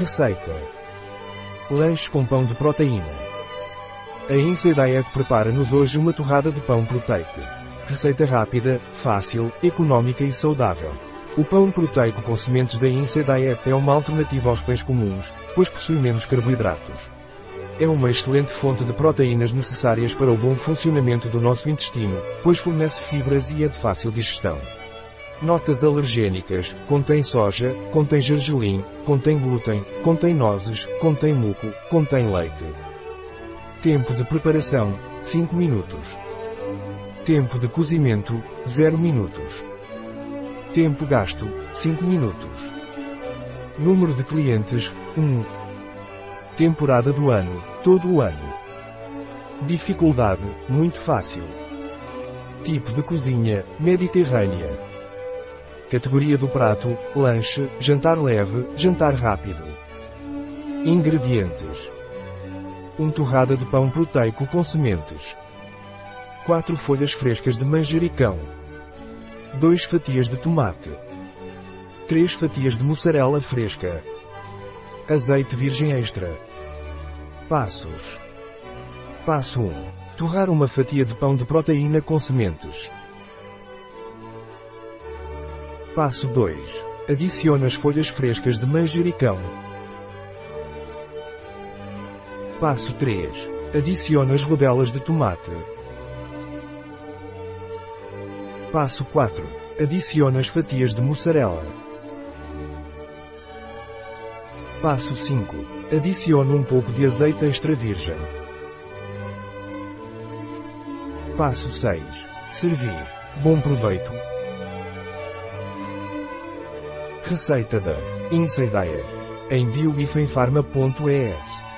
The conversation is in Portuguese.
Receita. Lanche com pão de proteína. A Inside Diet prepara-nos hoje uma torrada de pão proteico. Receita rápida, fácil, económica e saudável. O pão proteico com sementes da Inside Diet é uma alternativa aos pães comuns, pois possui menos carboidratos. É uma excelente fonte de proteínas necessárias para o bom funcionamento do nosso intestino, pois fornece fibras e é de fácil digestão. Notas alergênicas, contém soja, contém gergelim, contém glúten, contém nozes, contém muco, contém leite. Tempo de preparação, 5 minutos. Tempo de cozimento, 0 minutos. Tempo gasto, 5 minutos. Número de clientes, 1. Temporada do ano, todo o ano. Dificuldade, muito fácil. Tipo de cozinha, mediterrânea. Categoria do prato, lanche, jantar leve, jantar rápido. Ingredientes. 1 torrada de pão proteico com sementes. 4 folhas frescas de manjericão. 2 fatias de tomate. 3 fatias de mussarela fresca. Azeite virgem extra. Passos. Passo 1. Torrar uma fatia de pão de proteína com sementes. Passo 2. Adicione as folhas frescas de manjericão. Passo 3. Adicione as rodelas de tomate. Passo 4. Adicione as fatias de mussarela. Passo 5. Adicione um pouco de azeite extra virgem. Passo 6. Servir. Bom proveito. Receita da Inside Diet em bioifenfarma.es